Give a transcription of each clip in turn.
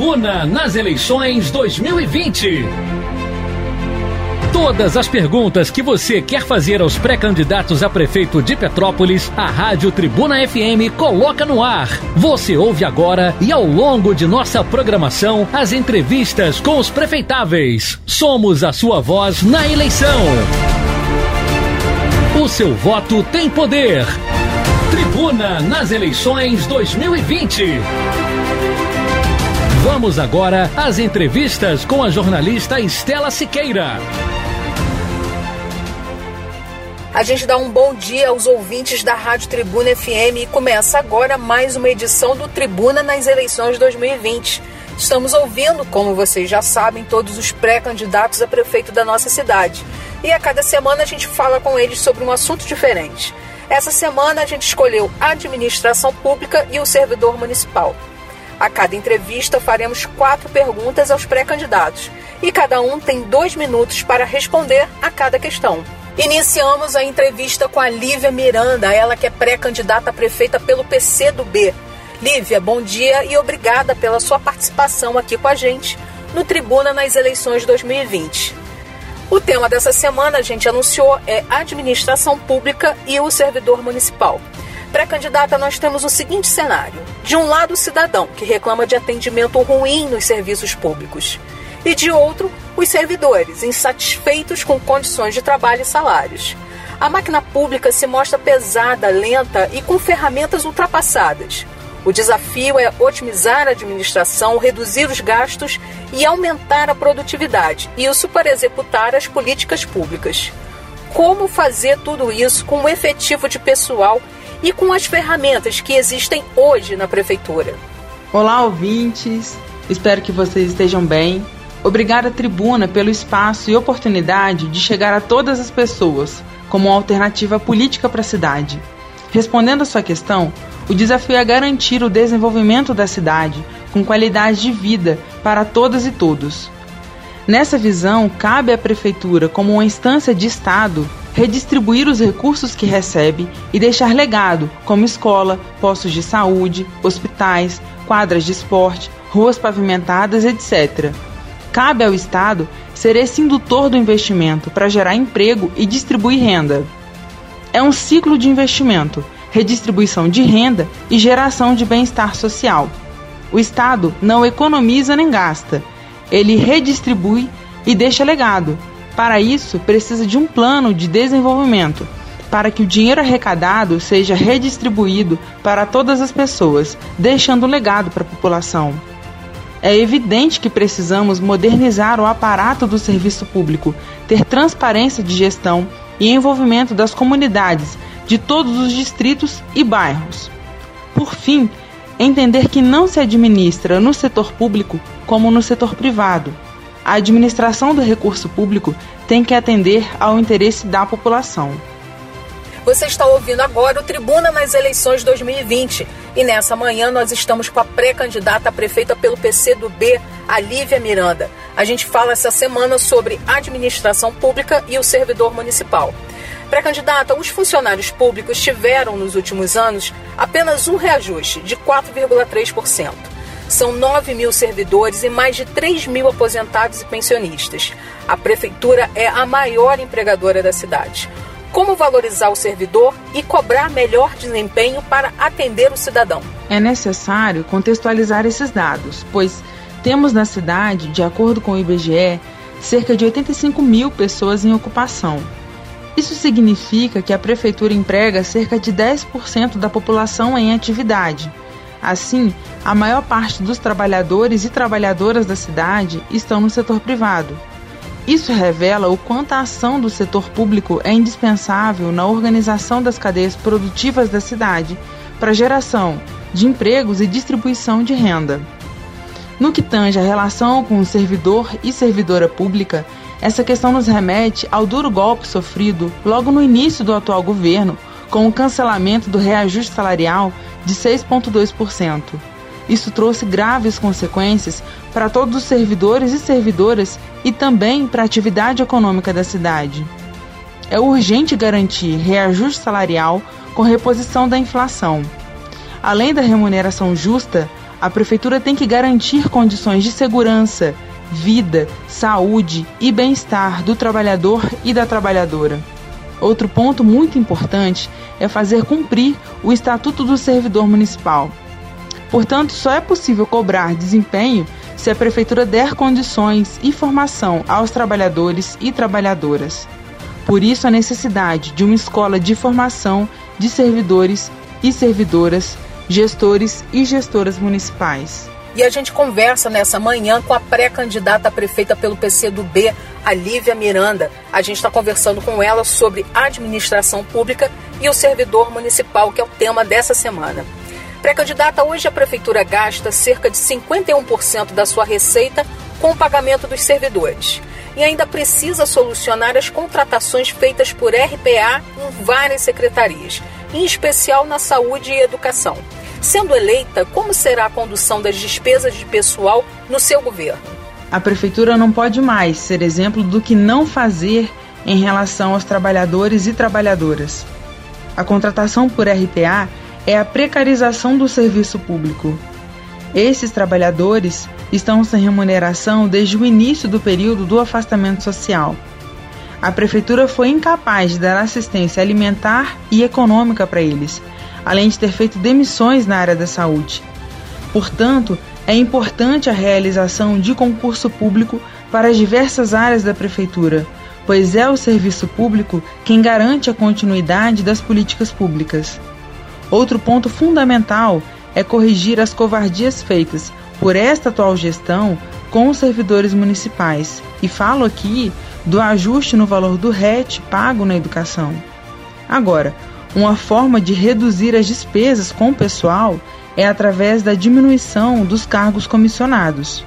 Tribuna nas eleições 2020. Todas as perguntas que você quer fazer aos pré-candidatos a prefeito de Petrópolis, a Rádio Tribuna FM coloca no ar. Você ouve agora e ao longo de nossa programação as entrevistas com os prefeitáveis. Somos a sua voz na eleição. O seu voto tem poder. Tribuna nas eleições 2020. Vamos agora às entrevistas com a jornalista Estela Siqueira. A gente dá um bom dia aos ouvintes da Rádio Tribuna FM e começa agora mais uma edição do Tribuna nas eleições 2020. Estamos ouvindo, como vocês já sabem, todos os pré-candidatos a prefeito da nossa cidade. E a cada semana a gente fala com eles sobre um assunto diferente. Essa semana a gente escolheu a administração pública e o servidor municipal. A cada entrevista faremos quatro perguntas aos pré-candidatos e cada um tem dois minutos para responder a cada questão. Iniciamos a entrevista com a Lívia Miranda, ela que é pré-candidata a prefeita pelo PC do B. Lívia, bom dia e obrigada pela sua participação aqui com a gente no Tribuna nas eleições 2020. O tema dessa semana, a gente anunciou, é administração pública e o servidor municipal. Pré-candidata, nós temos o seguinte cenário: de um lado, o cidadão, que reclama de atendimento ruim nos serviços públicos e de outro, os servidores, insatisfeitos com condições de trabalho e salários. A máquina pública se mostra pesada, lenta e com ferramentas ultrapassadas. O desafio é otimizar a administração, reduzir os gastos e aumentar a produtividade, isso para executar as políticas públicas. Como fazer tudo isso com o efetivo de pessoal e com as ferramentas que existem hoje na prefeitura? Olá, ouvintes! Espero que vocês estejam bem. Obrigada, Tribuna, pelo espaço e oportunidade de chegar a todas as pessoas como uma alternativa política para a cidade. Respondendo a sua questão, o desafio é garantir o desenvolvimento da cidade com qualidade de vida para todas e todos. Nessa visão, cabe à Prefeitura, como uma instância de Estado, redistribuir os recursos que recebe e deixar legado, como escola, postos de saúde, hospitais, quadras de esporte, ruas pavimentadas, etc Cabe ao Estado ser esse indutor do investimento para gerar emprego e distribuir renda. É um ciclo de investimento, redistribuição de renda e geração de bem-estar social. O Estado não economiza nem gasta, ele redistribui e deixa legado. Para isso, precisa de um plano de desenvolvimento, para que o dinheiro arrecadado seja redistribuído para todas as pessoas, deixando um legado para a população. É evidente que precisamos modernizar o aparato do serviço público, ter transparência de gestão e envolvimento das comunidades de todos os distritos e bairros. Por fim, entender que não se administra no setor público como no setor privado. A administração do recurso público tem que atender ao interesse da população. Você está ouvindo agora o Tribuna nas eleições 2020 e nessa manhã nós estamos com a pré-candidata a prefeita pelo PC do B, a Lívia Miranda. A gente fala essa semana sobre administração pública e o servidor municipal. Pré-candidata, os funcionários públicos tiveram nos últimos anos apenas um reajuste de 4,3%. São 9 mil servidores e mais de 3 mil aposentados e pensionistas. A prefeitura é a maior empregadora da cidade como valorizar o servidor e cobrar melhor desempenho para atender o cidadão. É necessário contextualizar esses dados, pois temos na cidade, de acordo com o IBGE, cerca de 85 mil pessoas em ocupação. Isso significa que a prefeitura emprega cerca de 10% da população em atividade. Assim, a maior parte dos trabalhadores e trabalhadoras da cidade estão no setor privado. Isso revela o quanto a ação do setor público é indispensável na organização das cadeias produtivas da cidade para geração de empregos e distribuição de renda. No que tange a relação com o servidor e servidora pública, essa questão nos remete ao duro golpe sofrido logo no início do atual governo, com o cancelamento do reajuste salarial de 6,2%. Isso trouxe graves consequências para todos os servidores e servidoras e também para a atividade econômica da cidade. É urgente garantir reajuste salarial com reposição da inflação. Além da remuneração justa, a prefeitura tem que garantir condições de segurança, vida, saúde e bem-estar do trabalhador e da trabalhadora. Outro ponto muito importante é fazer cumprir o Estatuto do Servidor Municipal. Portanto, só é possível cobrar desempenho se a Prefeitura der condições e formação aos trabalhadores e trabalhadoras. Por isso, a necessidade de uma escola de formação de servidores e servidoras, gestores e gestoras municipais. E a gente conversa nessa manhã com a pré-candidata a prefeita pelo PCdoB, a Lívia Miranda. A gente está conversando com ela sobre administração pública e o servidor municipal, que é o tema dessa semana. Pré-candidata, hoje a prefeitura gasta cerca de 51% da sua receita com o pagamento dos servidores. E ainda precisa solucionar as contratações feitas por RPA em várias secretarias, em especial na saúde e educação. Sendo eleita, como será a condução das despesas de pessoal no seu governo? A prefeitura não pode mais ser exemplo do que não fazer em relação aos trabalhadores e trabalhadoras. A contratação por RPA é a precarização do serviço público. Esses trabalhadores estão sem remuneração desde o início do período do afastamento social. A prefeitura foi incapaz de dar assistência alimentar e econômica para eles, além de ter feito demissões na área da saúde. Portanto, é importante a realização de concurso público para as diversas áreas da Prefeitura, pois é o serviço público quem garante a continuidade das políticas públicas. Outro ponto fundamental é corrigir as covardias feitas por esta atual gestão com os servidores municipais, e falo aqui do ajuste no valor do RET pago na educação. Agora, uma forma de reduzir as despesas com o pessoal é através da diminuição dos cargos comissionados.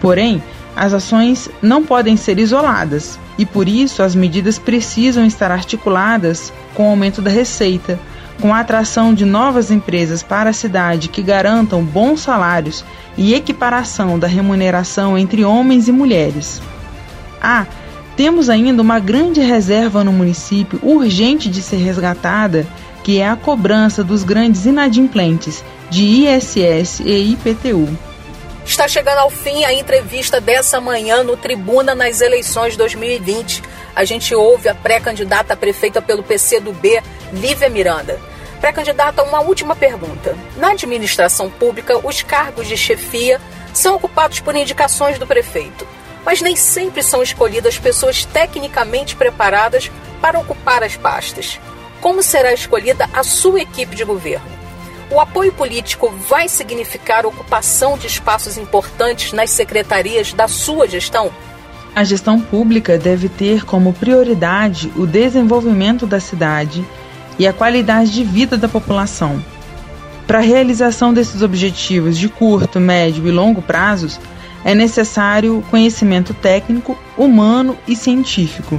Porém, as ações não podem ser isoladas e por isso as medidas precisam estar articuladas com o aumento da receita, com a atração de novas empresas para a cidade que garantam bons salários e equiparação da remuneração entre homens e mulheres. Ah, temos ainda uma grande reserva no município urgente de ser resgatada, que é a cobrança dos grandes inadimplentes de ISS e IPTU. Está chegando ao fim a entrevista dessa manhã no Tribuna nas eleições 2020. A gente ouve a pré-candidata prefeita pelo PCdoB, Lívia Miranda. Pré-candidata, uma última pergunta. Na administração pública, os cargos de chefia são ocupados por indicações do prefeito mas nem sempre são escolhidas pessoas tecnicamente preparadas para ocupar as pastas. Como será escolhida a sua equipe de governo? O apoio político vai significar ocupação de espaços importantes nas secretarias da sua gestão? A gestão pública deve ter como prioridade o desenvolvimento da cidade e a qualidade de vida da população. Para a realização desses objetivos de curto, médio e longo prazos, é necessário conhecimento técnico, humano e científico.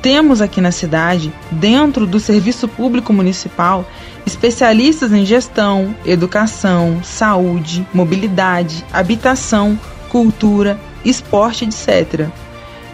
Temos aqui na cidade, dentro do Serviço Público Municipal, especialistas em gestão, educação, saúde, mobilidade, habitação, cultura, esporte, etc.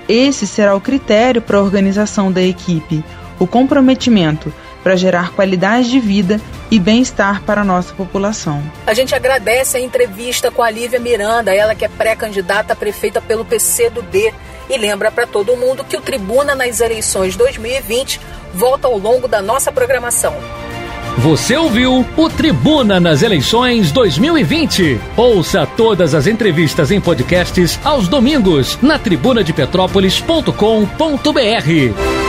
Esse será o critério para a organização da equipe, o comprometimento para gerar qualidade de vida e bem-estar para a nossa população. A gente agradece a entrevista com a Lívia Miranda, ela que é pré-candidata a prefeita pelo PCdoB. E lembra para todo mundo que o Tribuna nas eleições 2020 volta ao longo da nossa programação. Você ouviu o Tribuna nas eleições 2020. Ouça todas as entrevistas em podcasts aos domingos na tribunadepetrópolis.com.br.